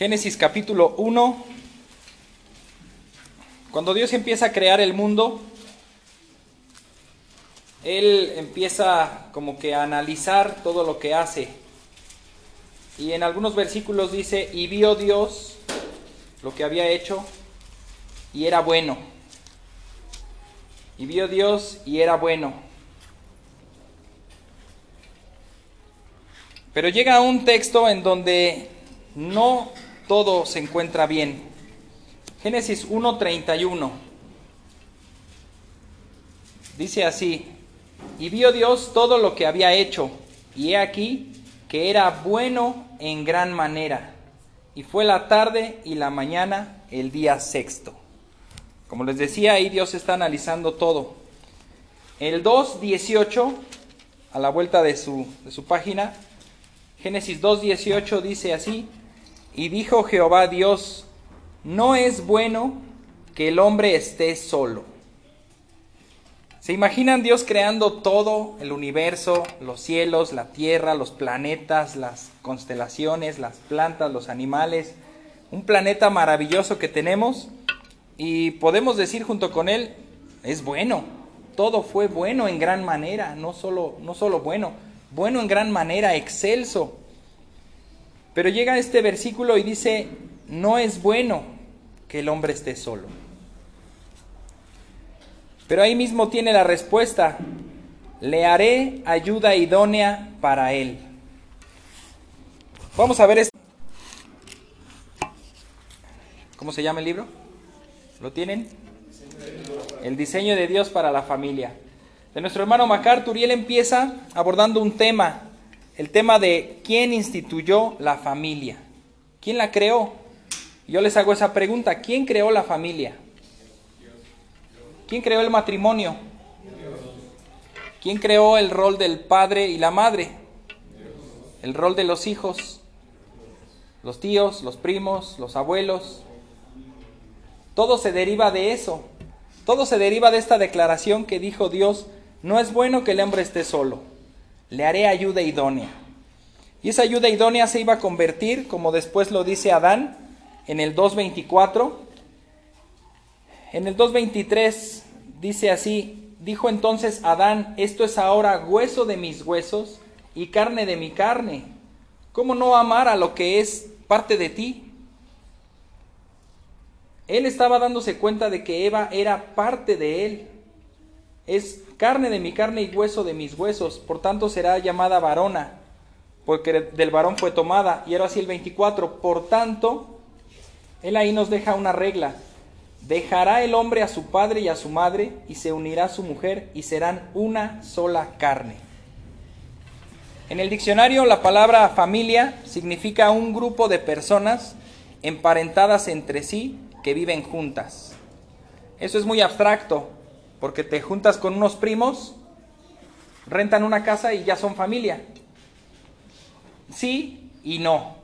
Génesis capítulo 1. Cuando Dios empieza a crear el mundo, Él empieza como que a analizar todo lo que hace. Y en algunos versículos dice, y vio Dios lo que había hecho y era bueno. Y vio Dios y era bueno. Pero llega un texto en donde no todo se encuentra bien. Génesis 1.31. Dice así, y vio Dios todo lo que había hecho, y he aquí que era bueno en gran manera. Y fue la tarde y la mañana el día sexto. Como les decía, ahí Dios está analizando todo. El 2.18, a la vuelta de su, de su página, Génesis 2.18 dice así, y dijo Jehová Dios, no es bueno que el hombre esté solo. ¿Se imaginan Dios creando todo el universo, los cielos, la tierra, los planetas, las constelaciones, las plantas, los animales? Un planeta maravilloso que tenemos y podemos decir junto con él, es bueno. Todo fue bueno en gran manera, no solo, no solo bueno, bueno en gran manera, excelso. Pero llega este versículo y dice, no es bueno que el hombre esté solo. Pero ahí mismo tiene la respuesta, le haré ayuda idónea para él. Vamos a ver esto. ¿Cómo se llama el libro? ¿Lo tienen? El diseño de Dios para la familia. De nuestro hermano MacArthur y él empieza abordando un tema el tema de quién instituyó la familia. ¿Quién la creó? Yo les hago esa pregunta. ¿Quién creó la familia? ¿Quién creó el matrimonio? ¿Quién creó el rol del padre y la madre? El rol de los hijos, los tíos, los primos, los abuelos. Todo se deriva de eso. Todo se deriva de esta declaración que dijo Dios, no es bueno que el hombre esté solo le haré ayuda idónea. Y esa ayuda idónea se iba a convertir, como después lo dice Adán, en el 2.24. En el 2.23 dice así, dijo entonces Adán, esto es ahora hueso de mis huesos y carne de mi carne. ¿Cómo no amar a lo que es parte de ti? Él estaba dándose cuenta de que Eva era parte de él. Es carne de mi carne y hueso de mis huesos, por tanto será llamada varona, porque del varón fue tomada. Y ahora así el 24, por tanto, él ahí nos deja una regla. Dejará el hombre a su padre y a su madre, y se unirá a su mujer, y serán una sola carne. En el diccionario la palabra familia significa un grupo de personas emparentadas entre sí que viven juntas. Eso es muy abstracto, porque te juntas con unos primos, rentan una casa y ya son familia. Sí y no.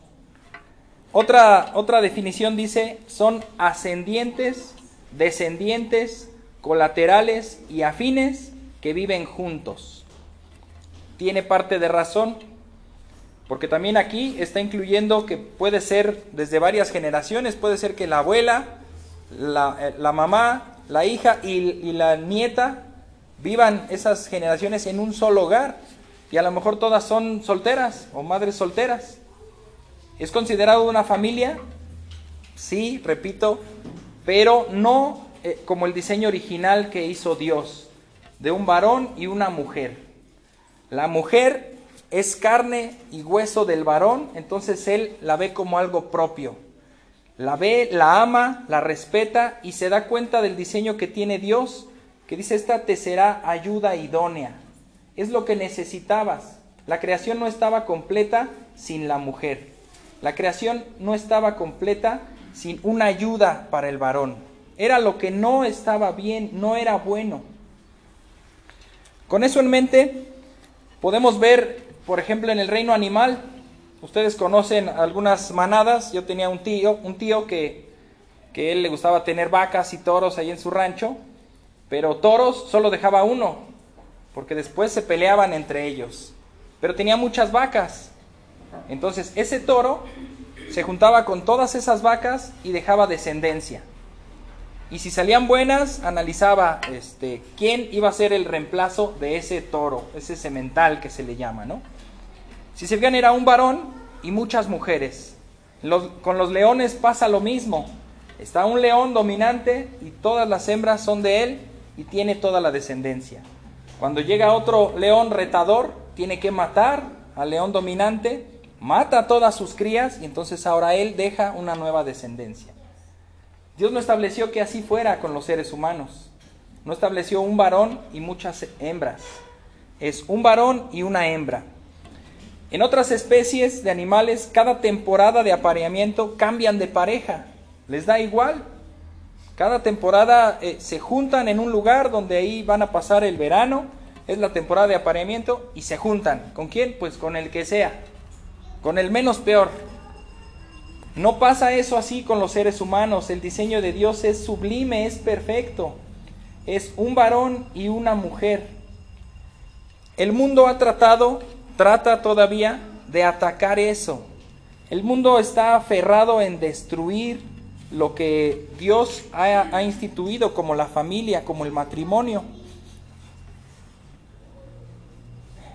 Otra, otra definición dice, son ascendientes, descendientes, colaterales y afines que viven juntos. Tiene parte de razón, porque también aquí está incluyendo que puede ser desde varias generaciones, puede ser que la abuela, la, eh, la mamá, la hija y, la nieta vivan esas generaciones en un solo hogar y a lo mejor todas son solteras o madres solteras. ¿Es considerado una familia? Sí, repito, pero no eh, como el diseño original que hizo Dios, de un varón y una mujer. La mujer es carne y hueso del varón, entonces él la ve como algo propio. La ve, la ama, la respeta y se da cuenta del diseño que tiene Dios, que dice, esta te será ayuda idónea. Es lo que necesitabas. La creación no estaba completa sin la mujer. La creación no estaba completa sin una ayuda para el varón. Era lo que no estaba bien, no era bueno. Con eso en mente, podemos ver, por ejemplo, en el reino animal, Ustedes conocen algunas manadas. Yo tenía un tío, un tío que, que él le gustaba tener vacas y toros ahí en su rancho, pero toros solo dejaba uno, porque después se peleaban entre ellos. Pero tenía muchas vacas. Entonces, ese toro se juntaba con todas esas vacas y dejaba descendencia. Y si salían buenas, analizaba este, quién iba a ser el reemplazo de ese toro, ese semental que se le llama, ¿no? Si se fijan, era un varón y muchas mujeres. con los leones pasa lo mismo. Está un león dominante y todas las hembras son de él y tiene toda la descendencia. Cuando llega otro león retador, tiene que matar al león dominante, mata a todas sus crías y entonces ahora él deja una nueva descendencia. Dios no estableció que así fuera con los seres humanos. No estableció un varón y muchas hembras. Es un varón y una hembra. En otras especies de animales, cada temporada de apareamiento cambian de pareja. Les da igual. Cada temporada eh, se juntan en un lugar donde ahí van a pasar el verano. Es la temporada de apareamiento y se juntan. ¿Con quién? Pues con el que sea. Con el menos peor. No pasa eso así con los seres humanos. El diseño de Dios es sublime, es perfecto. Es un varón y una mujer. El mundo ha tratado, trata todavía de atacar eso. El mundo está aferrado en destruir lo que Dios ha, instituido como la familia, como el matrimonio.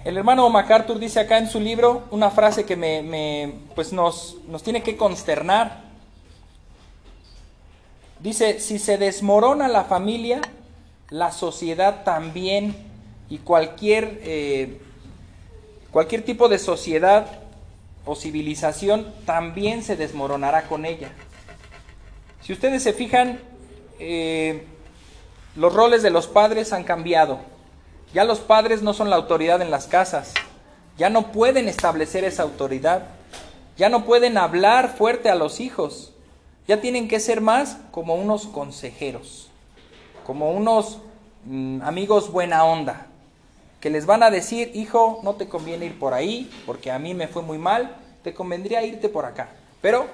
El hermano MacArthur dice acá en su libro una frase que me, pues nos, nos tiene que consternar. Dice, si se desmorona la familia, la sociedad también y cualquier, eh, cualquier tipo de sociedad o civilización también se desmoronará con ella. Si ustedes se fijan, eh, los roles de los padres han cambiado. Ya los padres no son la autoridad en las casas. Ya no pueden establecer esa autoridad. Ya no pueden hablar fuerte a los hijos. Ya tienen que ser más como unos consejeros, como unos mm, amigos buena onda, que les van a decir, hijo, no te conviene ir por ahí, porque a mí me fue muy mal, te convendría irte por acá. Pero,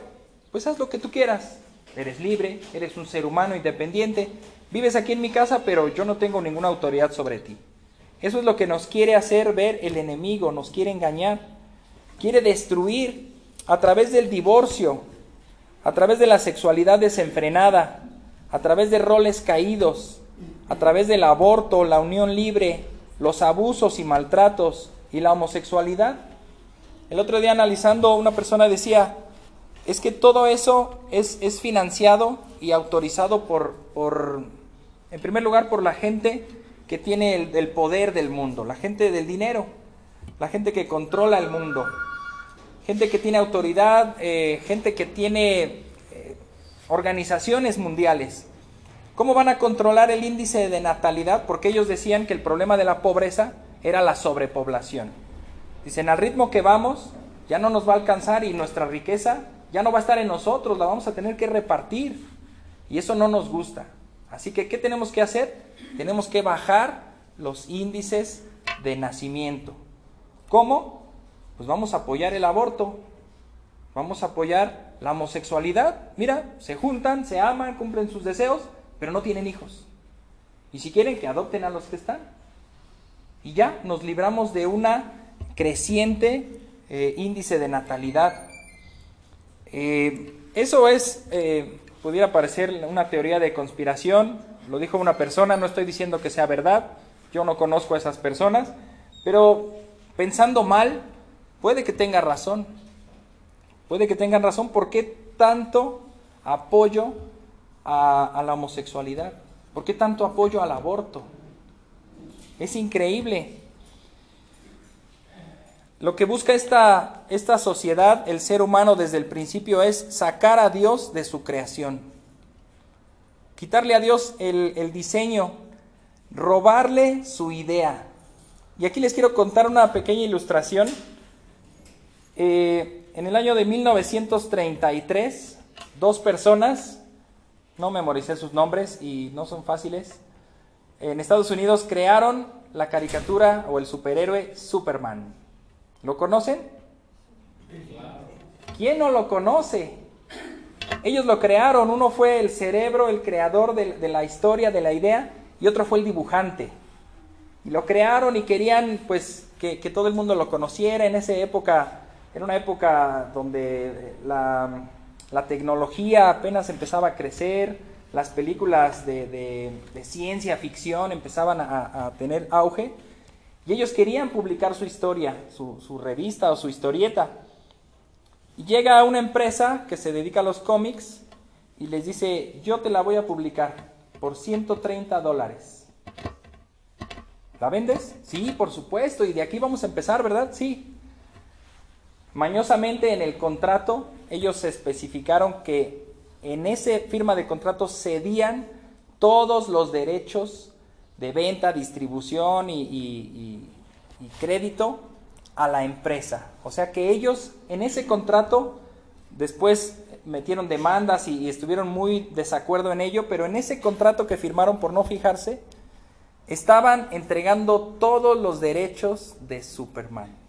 pues haz lo que tú quieras. Eres libre, eres un ser humano independiente, vives aquí en mi casa, pero yo no tengo ninguna autoridad sobre ti. Eso es lo que nos quiere hacer ver el enemigo, nos quiere engañar, quiere destruir a través del divorcio, a través de la sexualidad desenfrenada, a través de roles caídos, a través del aborto, la unión libre, los abusos y maltratos y la homosexualidad. El otro día analizando una persona decía, es que todo eso es, es financiado y autorizado por, por, en primer lugar, por la gente que tiene el, poder del mundo, la gente del dinero, la gente que controla el mundo, gente que tiene autoridad, eh, gente que tiene eh, organizaciones mundiales. ¿Cómo van a controlar el índice de natalidad? Porque ellos decían que el problema de la pobreza era la sobrepoblación. Dicen, al ritmo que vamos, ya no nos va a alcanzar y nuestra riqueza ya no va a estar en nosotros, la vamos a tener que repartir. Y eso no nos gusta. Así que, ¿qué tenemos que hacer? Tenemos que bajar los índices de nacimiento. ¿Cómo? Pues vamos a apoyar el aborto, vamos a apoyar la homosexualidad. Mira, se juntan, se aman, cumplen sus deseos, pero no tienen hijos. Y si quieren, que adopten a los que están. Y ya nos libramos de una creciente eh, índice de natalidad. Eh, eso es eh, pudiera parecer una teoría de conspiración, lo dijo una persona, no estoy diciendo que sea verdad, yo no conozco a esas personas, pero pensando mal, puede que tenga razón, puede que tengan razón, ¿por qué tanto apoyo a, la homosexualidad? ¿Por qué tanto apoyo al aborto? Es increíble. Lo que busca esta, esta sociedad, el ser humano desde el principio, es sacar a Dios de su creación. Quitarle a Dios el, diseño, robarle su idea. Y aquí les quiero contar una pequeña ilustración. Eh, en el año de 1933, dos personas, no memoricé sus nombres y no son fáciles, en Estados Unidos crearon la caricatura o el superhéroe Superman. ¿Lo conocen? ¿Quién no lo conoce? Ellos lo crearon, uno fue el cerebro, el creador de, la historia, de la idea, y otro fue el dibujante. Y lo crearon y querían pues que, todo el mundo lo conociera. En esa época Era una época donde la, tecnología apenas empezaba a crecer, las películas de, ciencia ficción empezaban a, tener auge y ellos querían publicar su historia, su, su revista o su historieta. Y llega una empresa que se dedica a los cómics y les dice, yo te la voy a publicar por 130 dólares. ¿La vendes? Sí, por supuesto, y de aquí vamos a empezar, ¿verdad? Sí. Mañosamente en el contrato ellos especificaron que en ese firma de contrato cedían todos los derechos de venta, distribución y, crédito a la empresa. O sea que ellos en ese contrato después metieron demandas y, estuvieron muy desacuerdo en ello, pero en ese contrato que firmaron por no fijarse, estaban entregando todos los derechos de Superman.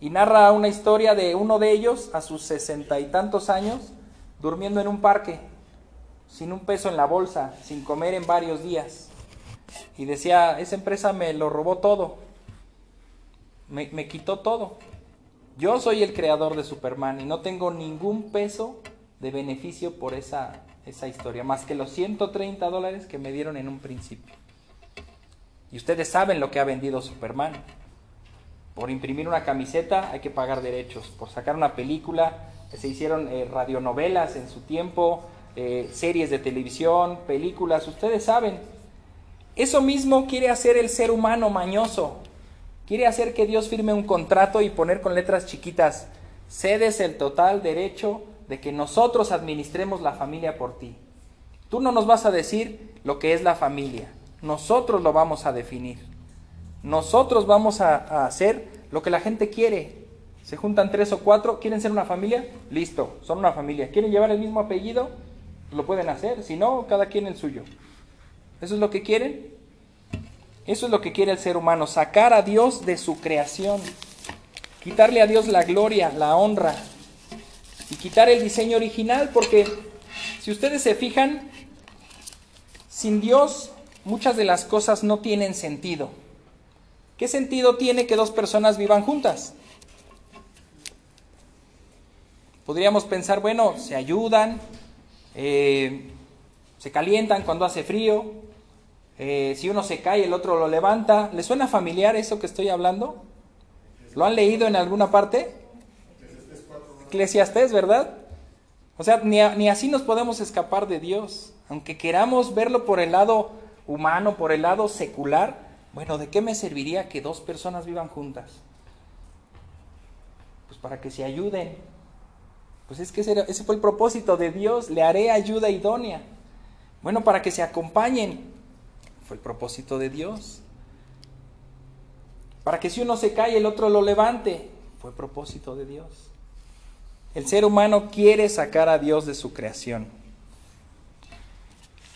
Y narra una historia de uno de ellos a sus sesenta y tantos años, durmiendo en un parque, sin un peso en la bolsa, sin comer en varios días. Y decía, esa empresa me lo robó todo, me, me quitó todo. Yo soy el creador de Superman y no tengo ningún peso de beneficio por esa, esa historia, más que los 130 dólares que me dieron en un principio. Y ustedes saben lo que ha vendido Superman. Por imprimir una camiseta hay que pagar derechos. Por sacar una película, se hicieron eh, radionovelas en su tiempo, eh, series de televisión, películas, ustedes saben. Eso mismo quiere hacer el ser humano mañoso. Quiere hacer que Dios firme un contrato y poner con letras chiquitas, cedes el total derecho de que nosotros administremos la familia por ti. Tú no nos vas a decir lo que es la familia. Nosotros lo vamos a definir. Nosotros vamos a, hacer lo que la gente quiere. Se juntan tres o cuatro, quieren ser una familia, listo, son una familia. ¿Quieren llevar el mismo apellido? Lo pueden hacer, si no, cada quien el suyo. ¿Eso es lo que quieren? Eso es lo que quiere el ser humano, sacar a Dios de su creación, quitarle a Dios la gloria, la honra y quitar el diseño original, porque si ustedes se fijan, sin Dios muchas de las cosas no tienen sentido. ¿Qué sentido tiene que dos personas vivan juntas? Podríamos pensar, bueno, se ayudan, eh, se calientan cuando hace frío, eh, si uno se cae el otro lo levanta. ¿Le suena familiar eso que estoy hablando? ¿Lo han leído en alguna parte? Eclesiastés, ¿verdad? O sea, ni, ni así nos podemos escapar de Dios. Aunque queramos verlo por el lado humano, por el lado secular, bueno, ¿de qué me serviría que dos personas vivan juntas? Pues para que se ayuden. Pues es que ese, fue el propósito de Dios, le haré ayuda idónea. Bueno, para que se acompañen. Fue el propósito de Dios. Para que si uno se cae, el otro lo levante. Fue propósito de Dios. El ser humano quiere sacar a Dios de su creación.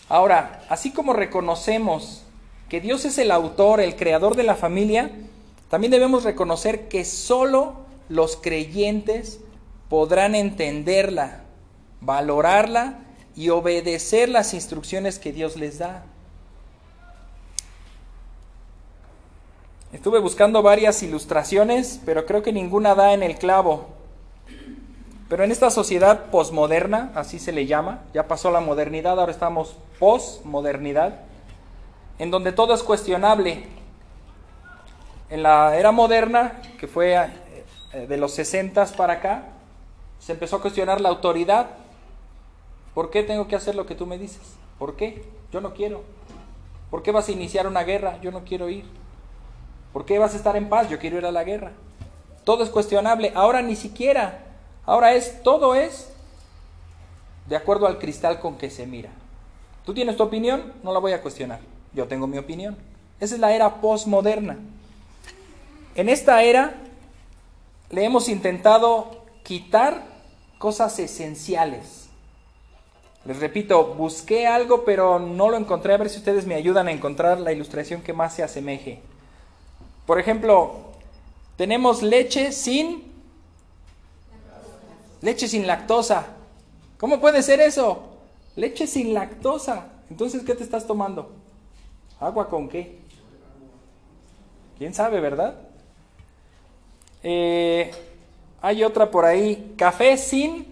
Ahora, así como reconocemos que Dios es el autor, el creador de la familia, también debemos reconocer que solo los creyentes podrán entenderla, valorarla y obedecer las instrucciones que Dios les da. Estuve buscando varias ilustraciones, pero creo que ninguna da en el clavo. Pero en esta sociedad posmoderna, así se le llama, ya pasó la modernidad, ahora estamos posmodernidad, en donde todo es cuestionable. En la era moderna, que fue eh, de los 60 para acá, se empezó a cuestionar la autoridad. ¿Por qué tengo que hacer lo que tú me dices? ¿Por qué? Yo no quiero. ¿Por qué vas a iniciar una guerra? Yo no quiero ir. ¿Por qué vas a estar en paz? Yo quiero ir a la guerra. Todo es cuestionable. Ahora ni siquiera Ahora es, todo es de acuerdo al cristal con que se mira. Tú tienes tu opinión, no la voy a cuestionar. Yo tengo mi opinión. Esa es la era postmoderna. En esta era le hemos intentado quitar cosas esenciales. Les repito, busqué algo pero no lo encontré. A ver si ustedes me ayudan a encontrar la ilustración que más se asemeje. Por ejemplo, tenemos leche sin Leche sin lactosa. ¿Cómo puede ser eso? Leche sin lactosa. Entonces, ¿qué te estás tomando? ¿Agua con qué? ¿Quién sabe, verdad? Eh, Hay otra por ahí, café sin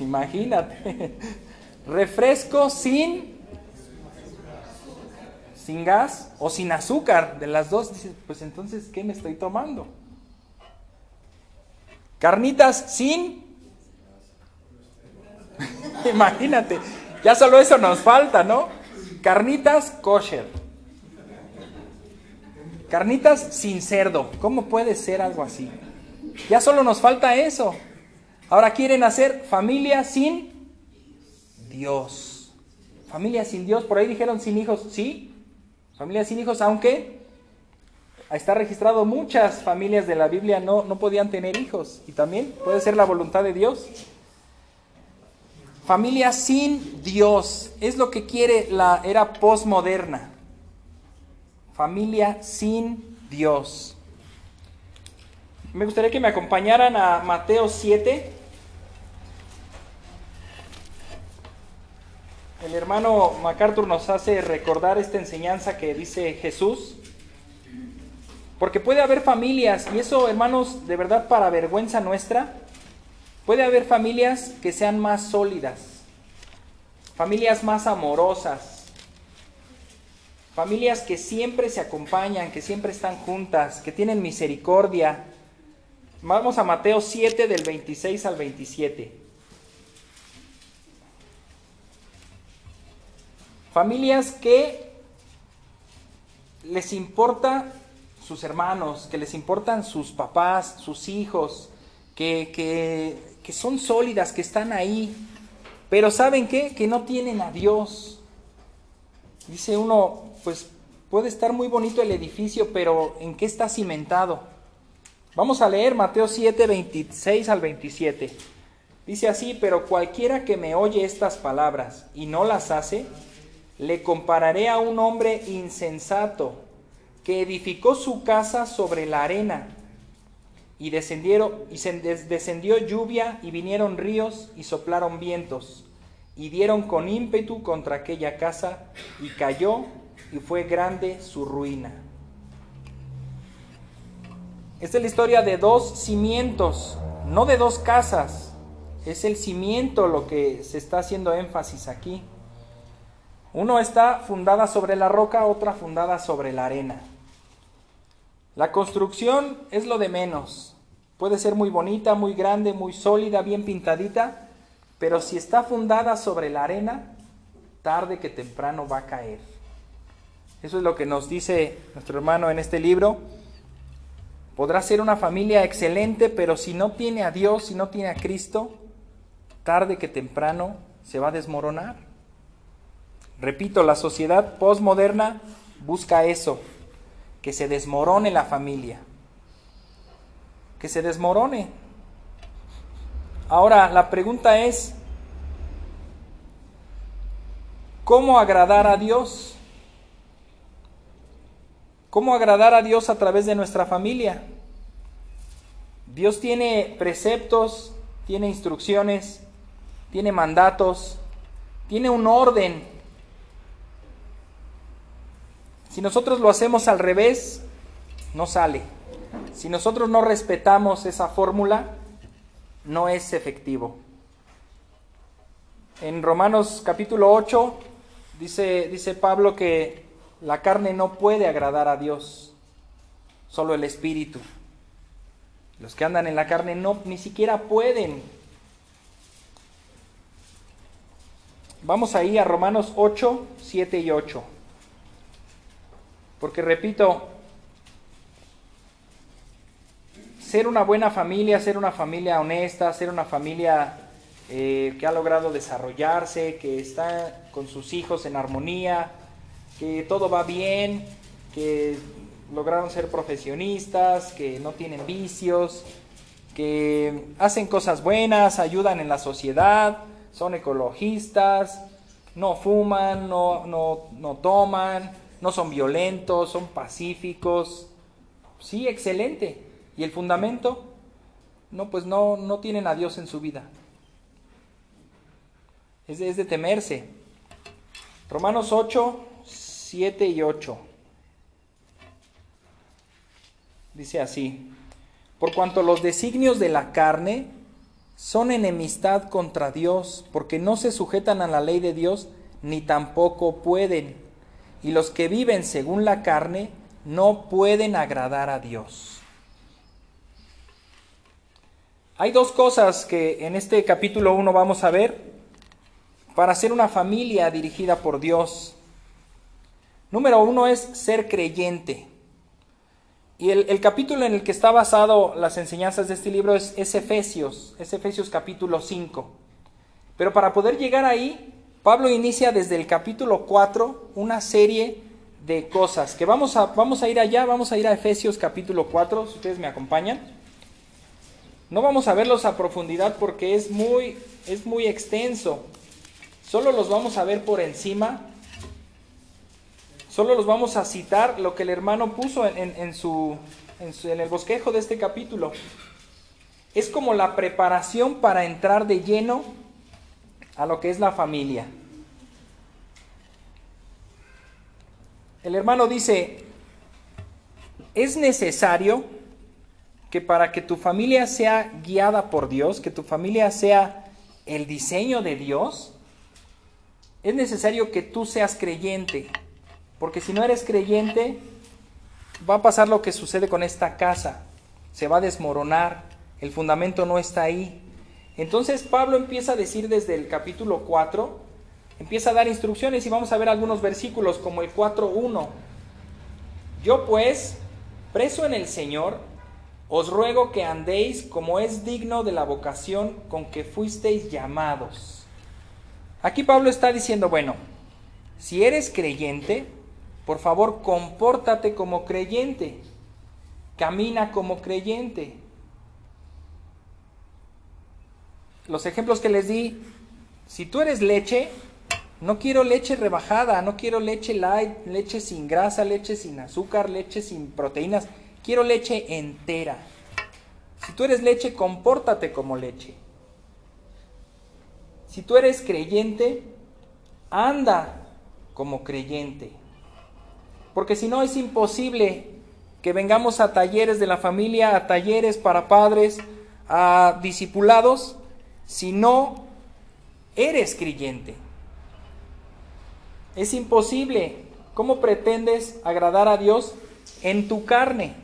Imagínate. Refresco sin sin gas o sin azúcar, de las dos, dices, pues entonces, ¿qué me estoy tomando? Carnitas sin... Imagínate, ya solo eso nos falta, ¿no? Carnitas kosher. Carnitas sin cerdo. ¿Cómo puede ser algo así? Ya solo nos falta eso. Ahora quieren hacer familia sin Dios. Familia sin Dios, por ahí dijeron sin hijos, sí. Familia sin hijos, aunque está registrado muchas familias de la Biblia no, no podían tener hijos. Y también puede ser la voluntad de Dios. Familia sin Dios es lo que quiere la era postmoderna. Familia sin Dios. Me gustaría que me acompañaran a Mateo 7. El hermano MacArthur nos hace recordar esta enseñanza que dice Jesús. Porque puede haber familias, y eso hermanos, de verdad para vergüenza nuestra, puede haber familias que sean más sólidas, familias más amorosas, familias que siempre se acompañan, que siempre están juntas, que tienen misericordia. Vamos a Mateo 7 del 26 al 27. Familias que les importa sus hermanos, que les importan sus papás, sus hijos, que, que, son sólidas, que están ahí, pero ¿saben qué? Que no tienen a Dios. Dice uno, pues puede estar muy bonito el edificio, pero ¿en qué está cimentado? Vamos a leer Mateo 7, 26 al 27. Dice así, pero cualquiera que me oye estas palabras y no las hace, le compararé a un hombre insensato que edificó su casa sobre la arena y descendieron y descendió lluvia y vinieron ríos y soplaron vientos y dieron con ímpetu contra aquella casa y cayó y fue grande su ruina. Esta es la historia de dos cimientos, no de dos casas. Es el cimiento lo que se está haciendo énfasis aquí. Uno está fundada sobre la roca, otra fundada sobre la arena. La construcción es lo de menos. Puede ser muy bonita, muy grande, muy sólida, bien pintadita, pero si está fundada sobre la arena, tarde que temprano va a caer. Eso es lo que nos dice nuestro hermano en este libro. Podrá ser una familia excelente, pero si no tiene a Dios, si no tiene a Cristo, tarde que temprano se va a desmoronar. Repito, la sociedad postmoderna busca eso, que se desmorone la familia, que se desmorone. Ahora, la pregunta es, ¿cómo agradar a Dios? ¿Cómo agradar a Dios a través de nuestra familia? Dios tiene preceptos, tiene instrucciones, tiene mandatos, tiene un orden si nosotros lo hacemos al revés, no sale. Si nosotros no respetamos esa fórmula, no es efectivo. En Romanos capítulo 8 dice, dice Pablo que la carne no puede agradar a Dios, solo el espíritu. Los que andan en la carne no ni siquiera pueden. Vamos ahí a Romanos 8, 7 y 8. Porque repito, ser una buena familia, ser una familia honesta, ser una familia eh, que ha logrado desarrollarse, que está con sus hijos en armonía, que todo va bien, que lograron ser profesionistas, que no tienen vicios, que hacen cosas buenas, ayudan en la sociedad, son ecologistas, no fuman, no, no, no toman, no son violentos, son pacíficos. Sí, excelente. ¿Y el fundamento? No, pues no, no tienen a Dios en su vida. Es de, es de temerse. Romanos 8, 7 y 8. Dice así, por cuanto los designios de la carne son enemistad contra Dios, porque no se sujetan a la ley de Dios, ni tampoco pueden. Y los que viven según la carne no pueden agradar a Dios. Hay dos cosas que en este capítulo 1 vamos a ver para ser una familia dirigida por Dios. Número uno es ser creyente. Y el, capítulo en el que está basado las enseñanzas de este libro es, es Efesios, es Efesios capítulo 5. Pero para poder llegar ahí, Pablo inicia desde el capítulo 4 una serie de cosas que vamos a, vamos a ir allá, vamos a ir a Efesios capítulo 4, si ustedes me acompañan. No vamos a verlos a profundidad porque es muy, es muy extenso. Solo los vamos a ver por encima Solo los vamos a citar lo que el hermano puso en, su, en, el bosquejo de este capítulo. Es como la preparación para entrar de lleno a lo que es la familia. El hermano dice, es necesario que para que tu familia sea guiada por Dios, que tu familia sea el diseño de Dios, es necesario que tú seas creyente. Porque si no eres creyente, va a pasar lo que sucede con esta casa. Se va a desmoronar, el fundamento no está ahí. Entonces Pablo empieza a decir desde el capítulo 4, empieza a dar instrucciones y vamos a ver algunos versículos como el 4.1. Yo pues, preso en el Señor, os ruego que andéis como es digno de la vocación con que fuisteis llamados. Aquí Pablo está diciendo, bueno, si eres creyente, por favor, compórtate como creyente. Camina como creyente. Los ejemplos que les di, si tú eres leche, no quiero leche rebajada, no quiero leche light, leche sin grasa, leche sin azúcar, leche sin proteínas, quiero leche entera. Si tú eres leche, compórtate como leche. Si tú eres creyente, anda como creyente. Porque si no es imposible que vengamos a talleres de la familia, a talleres para padres, a discipulados, si no eres creyente. Es imposible. ¿Cómo pretendes agradar a Dios en tu carne?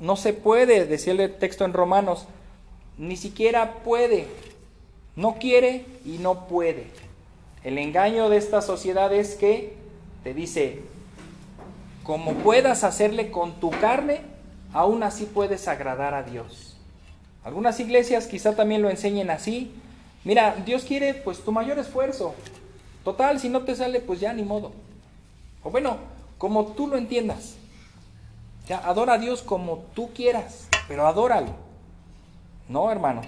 No se puede, decía el texto en Romanos, ni siquiera puede. No quiere y no puede. El engaño de esta sociedad es que te dice, como puedas hacerle con tu carne, aún así puedes agradar a Dios. Algunas iglesias quizá también lo enseñen así. Mira, Dios quiere pues tu mayor esfuerzo. Total, si no te sale, pues ya ni modo. O bueno, como tú lo entiendas. Ya, adora a Dios como tú quieras, pero adóralo. No, hermanos.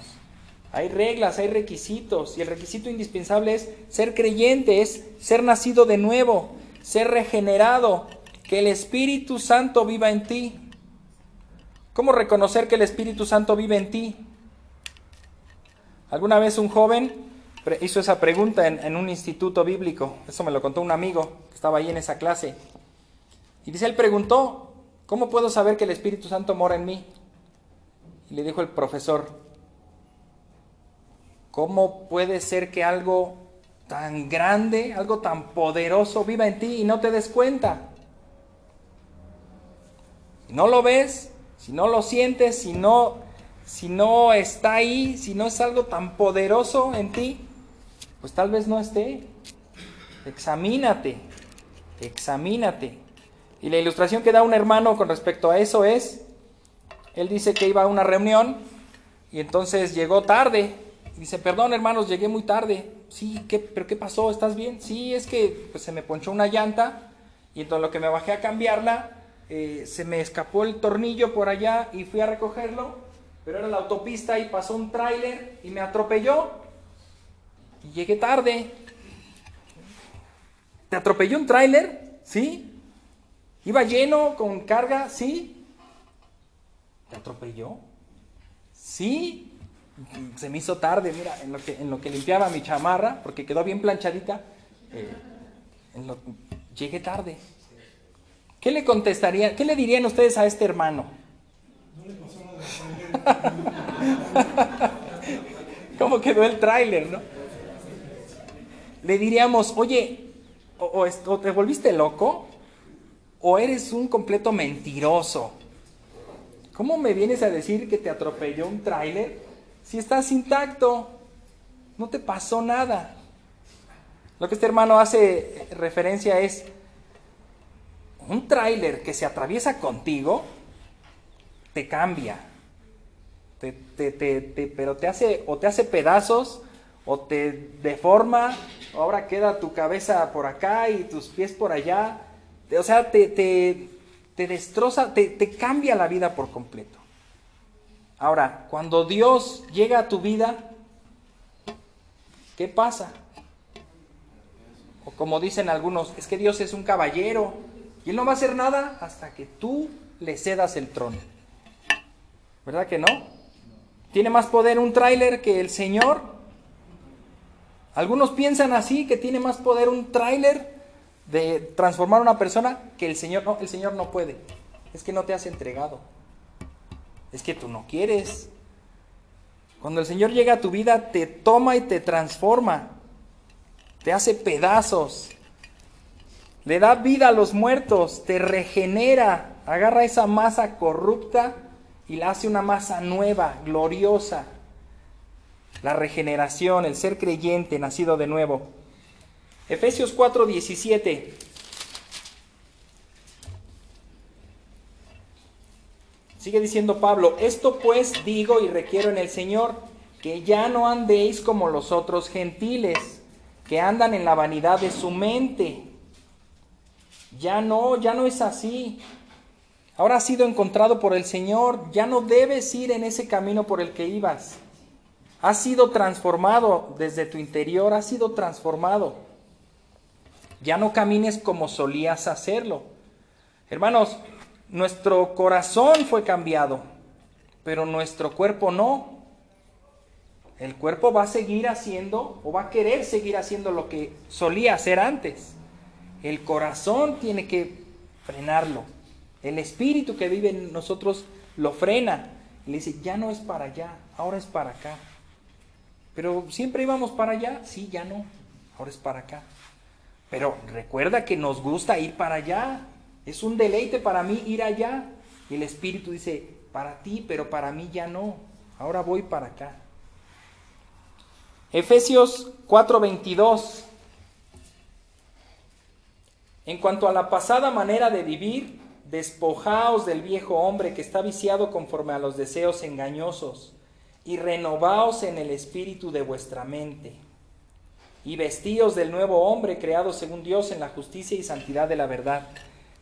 Hay reglas, hay requisitos, y el requisito indispensable es ser creyente, es ser nacido de nuevo, ser regenerado, que el Espíritu Santo viva en ti. ¿Cómo reconocer que el Espíritu Santo vive en ti? Alguna vez un joven hizo esa pregunta en, un instituto bíblico, eso me lo contó un amigo que estaba ahí en esa clase. Y dice, él preguntó, ¿cómo puedo saber que el Espíritu Santo mora en mí? Y le dijo el profesor, ¿cómo puede ser que algo tan grande, algo tan poderoso viva en ti y no te des cuenta? no lo ves, si no lo sientes, si no, si no está ahí, si no es algo tan poderoso en ti, pues tal vez no esté. Examínate, examínate. Y la ilustración que da un hermano con respecto a eso es, él dice que iba a una reunión y entonces llegó tarde. Dice, perdón hermanos, llegué muy tarde. Sí, ¿qué, ¿pero qué pasó? ¿Estás bien? Sí, es que pues, se me ponchó una llanta y entonces lo que me bajé a cambiarla, eh, se me escapó el tornillo por allá y fui a recogerlo, pero era la autopista y pasó un tráiler y me atropelló y llegué tarde. ¿Te atropelló un tráiler? ¿Sí? ¿Iba lleno con carga? ¿Sí? ¿Te atropelló? Sí. Se me hizo tarde, mira, en lo que, en lo que limpiaba mi chamarra, porque quedó bien planchadita, eh, llegué tarde. ¿Qué le contestarían, qué le dirían ustedes a este hermano? ¿Cómo quedó el tráiler, no? Le diríamos, oye, o te volviste loco, o eres un completo mentiroso. ¿Cómo me vienes a decir que te atropelló un tráiler si estás intacto? No te pasó nada. Lo que este hermano hace referencia es un tráiler que se atraviesa contigo, te cambia. Te, te, pero te hace o te hace pedazos o te deforma, ahora queda tu cabeza por acá y tus pies por allá. O sea, te, te destroza, te, te cambia la vida por completo. Ahora, cuando Dios llega a tu vida, ¿qué pasa? O como dicen algunos, es que Dios es un caballero y Él no va a hacer nada hasta que tú le cedas el trono. ¿Verdad que no? ¿Tiene más poder un tráiler que el Señor? Algunos piensan así, que tiene más poder un tráiler de transformar a una persona que el Señor. No, el Señor no puede. Es que no te has entregado. Es que tú no quieres. Cuando el Señor llega a tu vida, te toma y te transforma. Te hace pedazos. Le da vida a los muertos. Te regenera. Agarra esa masa corrupta y la hace una masa nueva, gloriosa. La regeneración, el ser creyente, nacido de nuevo. Efesios 4:17. Sigue diciendo Pablo, esto pues digo y requiero en el Señor, que ya no andéis como los otros gentiles, que andan en la vanidad de su mente. Ya no, ya no es así. Ahora has sido encontrado por el Señor, ya no debes ir en ese camino por el que ibas. Has sido transformado desde tu interior, has sido transformado. Ya no camines como solías hacerlo. Hermanos, nuestro corazón fue cambiado, pero nuestro cuerpo no. El cuerpo va a seguir haciendo o va a querer seguir haciendo lo que solía hacer antes. El corazón tiene que frenarlo. El espíritu que vive en nosotros lo frena. Le dice, ya no es para allá, ahora es para acá. Pero siempre íbamos para allá, sí, ya no, ahora es para acá. Pero recuerda que nos gusta ir para allá. Es un deleite para mí ir allá. Y el Espíritu dice, para ti, pero para mí ya no. Ahora voy para acá. Efesios 4:22. En cuanto a la pasada manera de vivir, despojaos del viejo hombre que está viciado conforme a los deseos engañosos, y renovaos en el espíritu de vuestra mente y vestíos del nuevo hombre creado según Dios en la justicia y santidad de la verdad.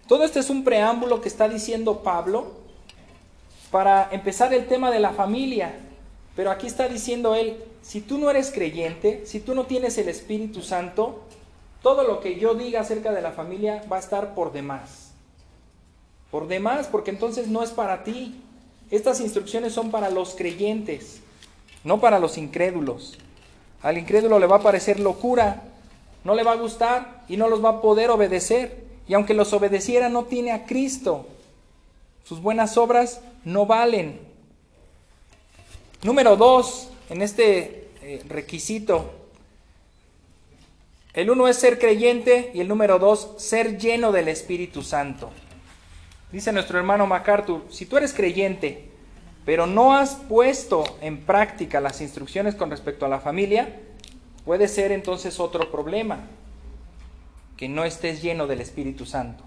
Todo esto es un preámbulo que está diciendo Pablo para empezar el tema de la familia. Pero aquí está diciendo él, si tú no eres creyente, si tú no tienes el Espíritu Santo, todo lo que yo diga acerca de la familia va a estar por demás. Por demás, porque entonces no es para ti. Estas instrucciones son para los creyentes, no para los incrédulos. Al incrédulo le va a parecer locura, no le va a gustar y no los va a poder obedecer. Y aunque los obedeciera, no tiene a Cristo. Sus buenas obras no valen. Número dos, en este eh, requisito, el uno es ser creyente y el número dos, ser lleno del Espíritu Santo. Dice nuestro hermano MacArthur, si tú eres creyente, pero no has puesto en práctica las instrucciones con respecto a la familia, puede ser entonces otro problema, que no estés lleno del Espíritu Santo.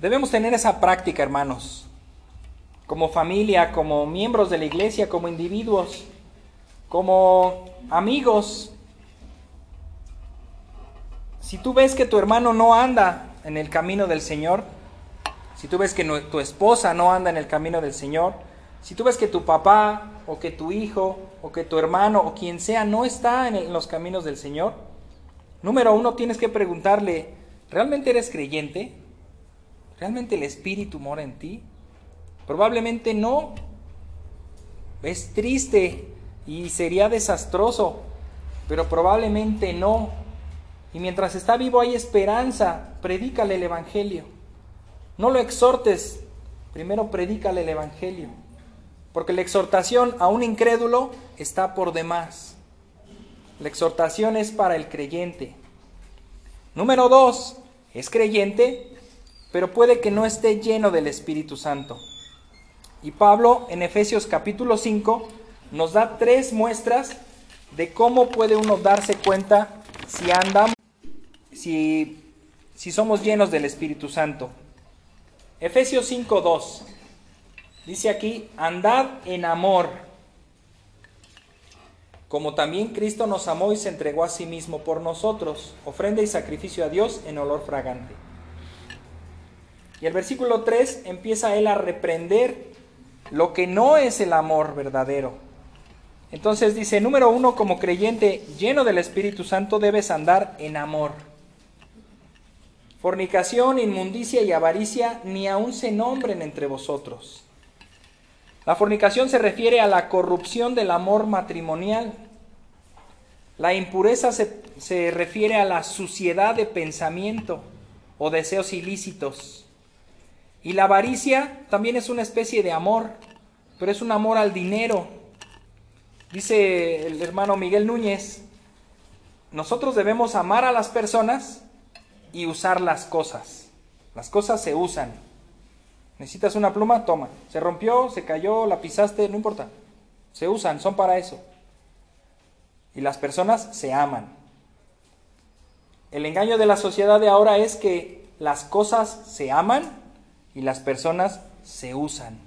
Debemos tener esa práctica, hermanos, como familia, como miembros de la iglesia, como individuos, como amigos, si tú ves que tu hermano no anda en el camino del Señor, si tú ves que tu esposa no anda en el camino del Señor, si tú ves que tu papá o que tu hijo o que tu hermano o quien sea no está en, los caminos del Señor, número uno tienes que preguntarle, ¿realmente eres creyente? ¿Realmente el Espíritu mora en ti? Probablemente no. Es triste y sería desastroso, pero probablemente no. Y mientras está vivo hay esperanza, predícale el Evangelio. No lo exhortes, primero predícale el Evangelio. Porque la exhortación a un incrédulo está por demás. La exhortación es para el creyente. Número dos, es creyente, pero puede que no esté lleno del Espíritu Santo. Y Pablo en Efesios capítulo 5 nos da tres muestras de cómo puede uno darse cuenta si andamos, si, si somos llenos del Espíritu Santo. Efesios 5.2 dice aquí, andad en amor, como también Cristo nos amó y se entregó a sí mismo por nosotros, ofrenda y sacrificio a Dios en olor fragante. Y el versículo 3 empieza él a reprender lo que no es el amor verdadero. Entonces dice, número uno, como creyente lleno del Espíritu Santo debes andar en amor. Fornicación, inmundicia y avaricia ni aun se nombren entre vosotros. La fornicación se refiere a la corrupción del amor matrimonial. La impureza se, se refiere a la suciedad de pensamiento o deseos ilícitos. Y la avaricia también es una especie de amor, pero es un amor al dinero. Dice el hermano Miguel Núñez, nosotros debemos amar a las personas y usar las cosas. Las cosas se usan. Necesitas una pluma, toma. Se rompió, se cayó, la pisaste, no importa. Se usan, son para eso. Y las personas se aman. El engaño de la sociedad de ahora es que las cosas se aman y las personas se usan.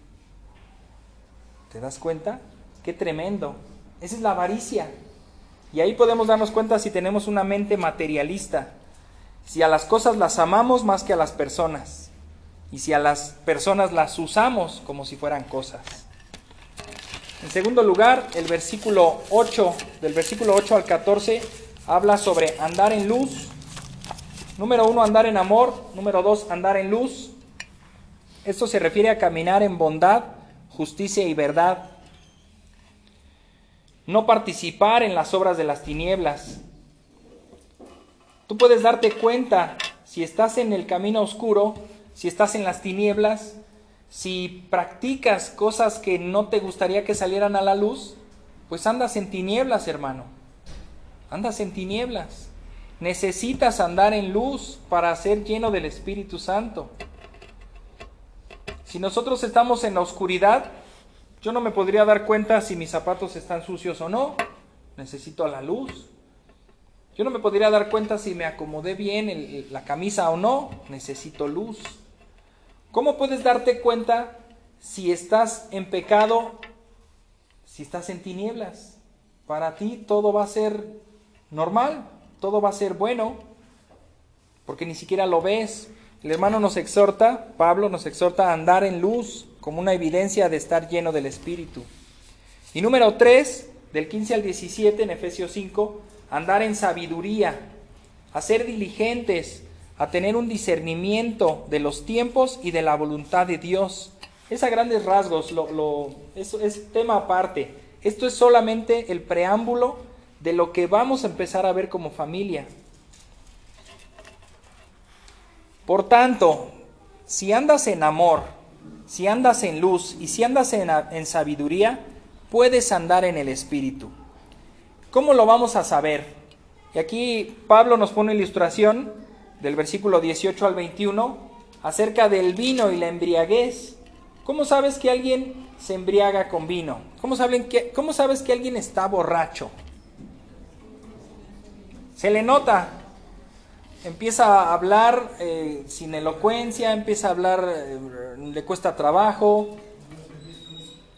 ¿Te das cuenta? Qué tremendo. Esa es la avaricia. Y ahí podemos darnos cuenta si tenemos una mente materialista, si a las cosas las amamos más que a las personas, y si a las personas las usamos como si fueran cosas. En segundo lugar, el versículo 8, del versículo 8 al 14, habla sobre andar en luz. Número uno, andar en amor. Número dos, andar en luz. Esto se refiere a caminar en bondad, justicia y verdad. No participar en las obras de las tinieblas. Tú puedes darte cuenta si estás en el camino oscuro, si estás en las tinieblas, si practicas cosas que no te gustaría que salieran a la luz, pues andas en tinieblas, hermano. Andas en tinieblas. Necesitas andar en luz para ser lleno del Espíritu Santo. Si nosotros estamos en la oscuridad, yo no me podría dar cuenta si mis zapatos están sucios o no. Necesito la luz. Yo no me podría dar cuenta si me acomodé bien la camisa o no. Necesito luz. ¿Cómo puedes darte cuenta si estás en pecado, si estás en tinieblas? Para ti todo va a ser normal, todo va a ser bueno, porque ni siquiera lo ves, el hermano nos exhorta, Pablo nos exhorta a andar en luz como una evidencia de estar lleno del Espíritu. Y número 3, del 15 al 17 en Efesios 5, andar en sabiduría, a ser diligentes, a tener un discernimiento de los tiempos y de la voluntad de Dios. Es a grandes rasgos, lo, lo, es tema aparte. Esto es solamente el preámbulo de lo que vamos a empezar a ver como familia. Por tanto, si andas en amor, si andas en luz y si andas en, sabiduría, puedes andar en el Espíritu. ¿Cómo lo vamos a saber? Y aquí Pablo nos pone ilustración del versículo 18 al 21 acerca del vino y la embriaguez. ¿Cómo sabes que alguien se embriaga con vino? ¿Cómo, saben que, ¿Cómo sabes que alguien está borracho? Se le nota, empieza a hablar eh, sin elocuencia, empieza a hablar, eh, le cuesta trabajo,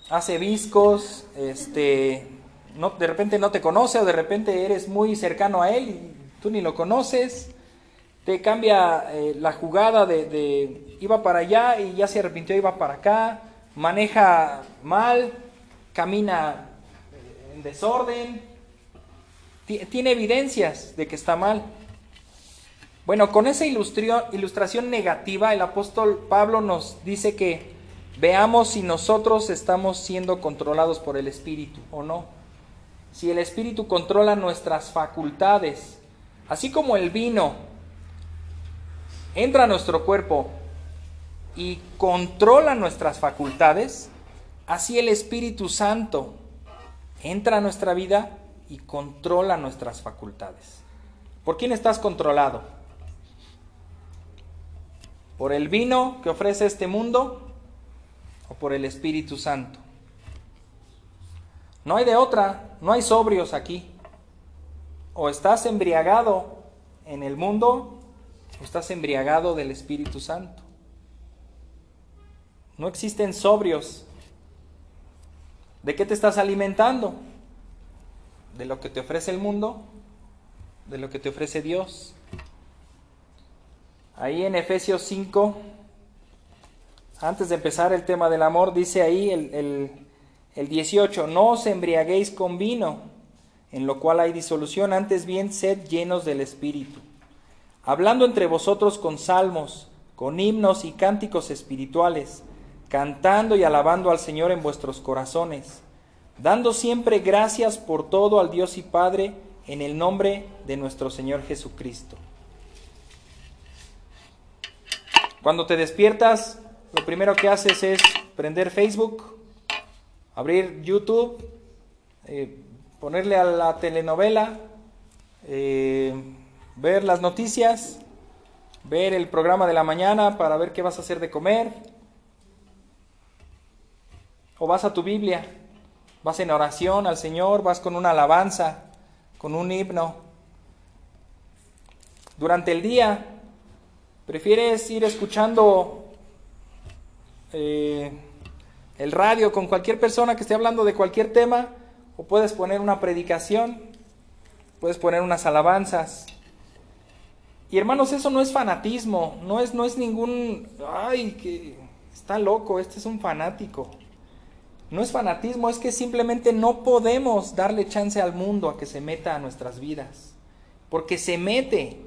hace viscos, este, no, de repente no te conoce o de repente eres muy cercano a él y tú ni lo conoces, te cambia eh, la jugada de, de, iba para allá y ya se arrepintió, iba para acá, maneja mal, camina en desorden, tiene evidencias de que está mal. Bueno, con esa ilustración negativa, el apóstol Pablo nos dice que veamos si nosotros estamos siendo controlados por el Espíritu o no. Si el Espíritu controla nuestras facultades, Así como el vino entra a nuestro cuerpo y controla nuestras facultades, así el Espíritu Santo entra a nuestra vida y controla nuestras facultades. ¿Por quién estás controlado? ¿Por el vino que ofrece este mundo o por el Espíritu Santo? No hay de otra, no hay sobrios aquí. O estás embriagado en el mundo o estás embriagado del Espíritu Santo. No existen sobrios. ¿De qué te estás alimentando? ¿De lo que te ofrece el mundo? ¿De lo que te ofrece Dios? Ahí en Efesios 5, antes de empezar el tema del amor, dice ahí el, el 18, no os embriaguéis con vino, en lo cual hay disolución, antes bien sed llenos del Espíritu, hablando entre vosotros con salmos, con himnos y cánticos espirituales, cantando y alabando al Señor en vuestros corazones, dando siempre gracias por todo al Dios y Padre en el nombre de nuestro Señor Jesucristo. Cuando te despiertas, lo primero que haces es prender Facebook, abrir YouTube, eh, ponerle a la telenovela, eh, ver las noticias, ver el programa de la mañana para ver qué vas a hacer de comer, o vas a tu Biblia, vas en oración al Señor, vas con una alabanza, con un himno. Durante el día, prefieres ir escuchando eh, el radio con cualquier persona que esté hablando de cualquier tema, o puedes poner una predicación, puedes poner unas alabanzas. Y hermanos, eso no es fanatismo, no es, no es ningún, ay, que está loco, este es un fanático. No es fanatismo, es que simplemente no podemos darle chance al mundo a que se meta a nuestras vidas. Porque se mete,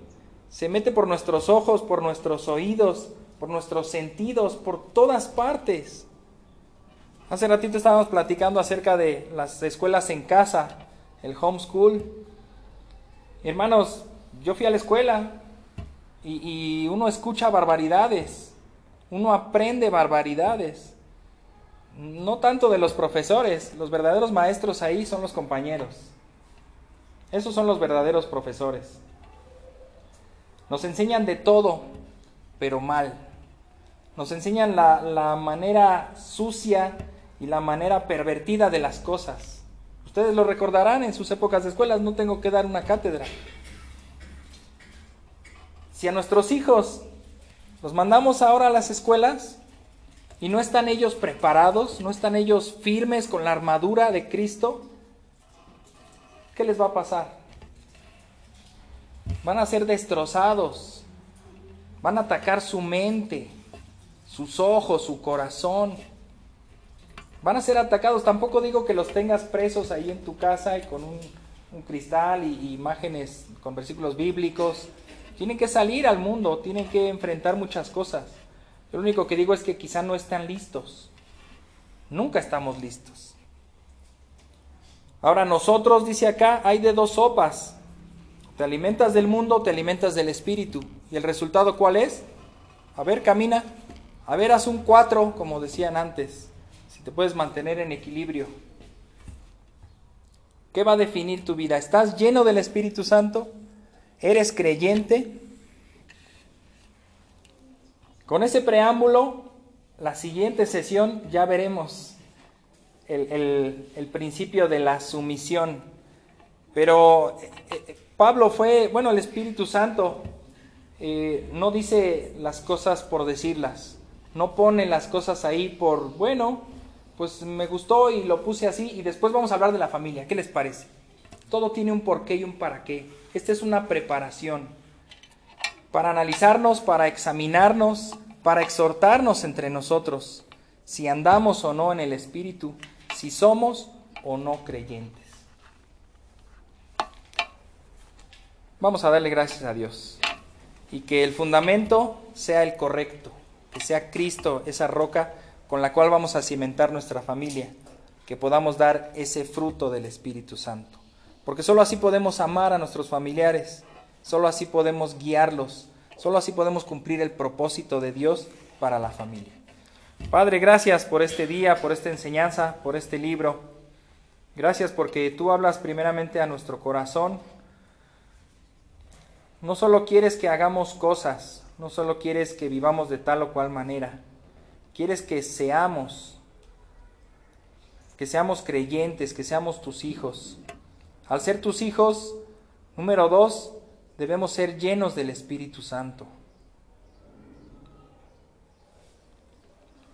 se mete por nuestros ojos, por nuestros oídos, por nuestros sentidos, por todas partes. Hace ratito estábamos platicando acerca de las escuelas en casa, el homeschool. Hermanos, yo fui a la escuela y, y uno escucha barbaridades, uno aprende barbaridades no tanto de los profesores, los verdaderos maestros ahí son los compañeros. Esos son los verdaderos profesores. Nos enseñan de todo, pero mal. Nos enseñan la, manera sucia y la manera pervertida de las cosas. Ustedes lo recordarán en sus épocas de escuelas, no tengo que dar una cátedra. Si a nuestros hijos los mandamos ahora a las escuelas, y no están ellos preparados, no están ellos firmes con la armadura de Cristo, ¿qué les va a pasar? Van a ser destrozados, van a atacar su mente, sus ojos, su corazón. Van a ser atacados. Tampoco digo que los tengas presos ahí en tu casa y con un, cristal y imágenes con versículos bíblicos. Tienen que salir al mundo, tienen que enfrentar muchas cosas. Lo único que digo es que quizá no están listos. Nunca estamos listos. Ahora nosotros, dice acá, hay de dos sopas. Te alimentas del mundo, te alimentas del espíritu. ¿Y el resultado cuál es? A ver, camina. A ver, haz un cuatro, como decían antes. Si te puedes mantener en equilibrio. ¿Qué va a definir tu vida? ¿Estás lleno del Espíritu Santo? ¿Eres creyente? Con ese preámbulo, la siguiente sesión ya veremos el, principio de la sumisión. Pero eh, eh, Pablo fue, bueno, el Espíritu Santo eh, no dice las cosas por decirlas, no pone las cosas ahí por, bueno, pues me gustó y lo puse así y después vamos a hablar de la familia, ¿qué les parece? Todo tiene un porqué y un para qué. Esta es una preparación para analizarnos, para examinarnos, para exhortarnos entre nosotros si andamos o no en el Espíritu, si somos o no creyentes. Vamos a darle gracias a Dios y que el fundamento sea el correcto, que sea Cristo esa roca con la cual vamos a cimentar nuestra familia, que podamos dar ese fruto del Espíritu Santo. Porque sólo así podemos amar a nuestros familiares Solo así podemos guiarlos, solo así podemos cumplir el propósito de Dios para la familia. Padre, gracias por este día, por esta enseñanza, por este libro. Gracias porque tú hablas primeramente a nuestro corazón. No solo quieres que hagamos cosas, no solo quieres que vivamos de tal o cual manera, quieres que seamos, que seamos creyentes, que seamos tus hijos. Al ser tus hijos, número dos, debemos ser llenos del Espíritu Santo.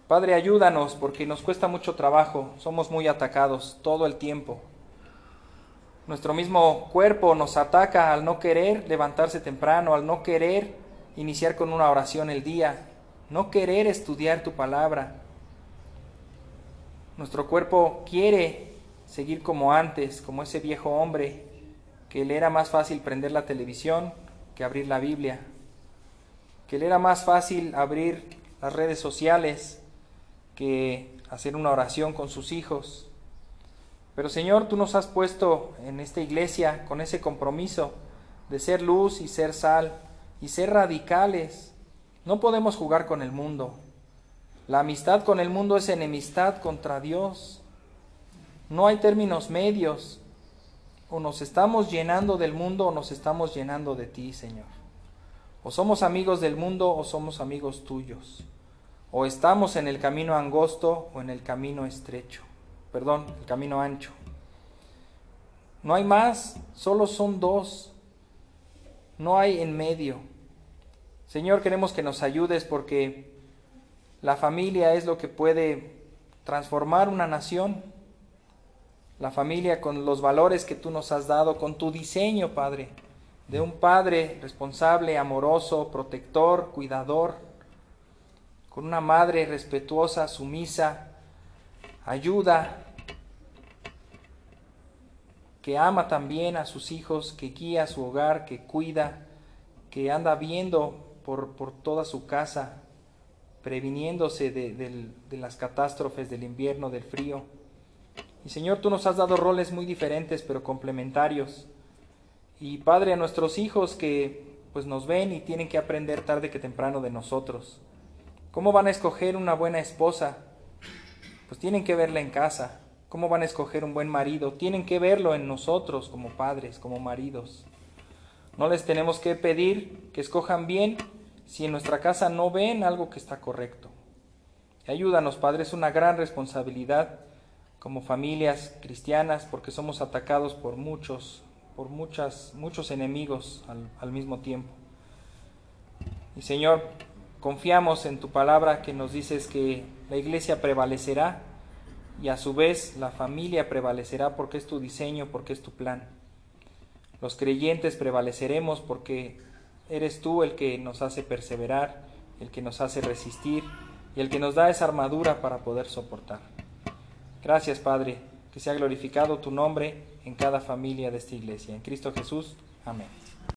Padre, ayúdanos porque nos cuesta mucho trabajo, somos muy atacados todo el tiempo. Nuestro mismo cuerpo nos ataca al no querer levantarse temprano, al no querer iniciar con una oración el día, no querer estudiar tu palabra. Nuestro cuerpo quiere seguir como antes, como ese viejo hombre que le era más fácil prender la televisión que abrir la Biblia, que le era más fácil abrir las redes sociales que hacer una oración con sus hijos. Pero Señor, tú nos has puesto en esta iglesia con ese compromiso de ser luz y ser sal y ser radicales. No podemos jugar con el mundo. La amistad con el mundo es enemistad contra Dios. No hay términos medios. O nos estamos llenando del mundo o nos estamos llenando de ti, Señor. O somos amigos del mundo o somos amigos tuyos. O estamos en el camino angosto o en el camino estrecho. Perdón, el camino ancho. No hay más, solo son dos. No hay en medio. Señor, queremos que nos ayudes porque la familia es lo que puede transformar una nación. La familia con los valores que tú nos has dado, con tu diseño, Padre, de un Padre responsable, amoroso, protector, cuidador con una madre respetuosa, sumisa, ayuda, que ama también a sus hijos, que guía su hogar, que cuida, que anda viendo por, por toda su casa, previniéndose de, de las catástrofes del invierno, del frío. Y Señor, tú nos has dado roles muy diferentes, pero complementarios. Y Padre, a nuestros hijos que pues nos ven y tienen que aprender tarde que temprano de nosotros. ¿Cómo van a escoger una buena esposa? Pues tienen que verla en casa. ¿Cómo van a escoger un buen marido? Tienen que verlo en nosotros como padres, como maridos. No les tenemos que pedir que escojan bien si en nuestra casa no ven algo que está correcto. Ayúdanos, Padre, es una gran responsabilidad como familias cristianas porque somos atacados por muchos, por muchas, muchos enemigos al, al mismo tiempo. Y Señor, Confiamos en tu palabra que nos dices que la iglesia prevalecerá y a su vez la familia prevalecerá porque es tu diseño, porque es tu plan. Los creyentes prevaleceremos porque eres tú el que nos hace perseverar, el que nos hace resistir y el que nos da esa armadura para poder soportar. Gracias Padre, que sea glorificado tu nombre en cada familia de esta iglesia. En Cristo Jesús. Amén.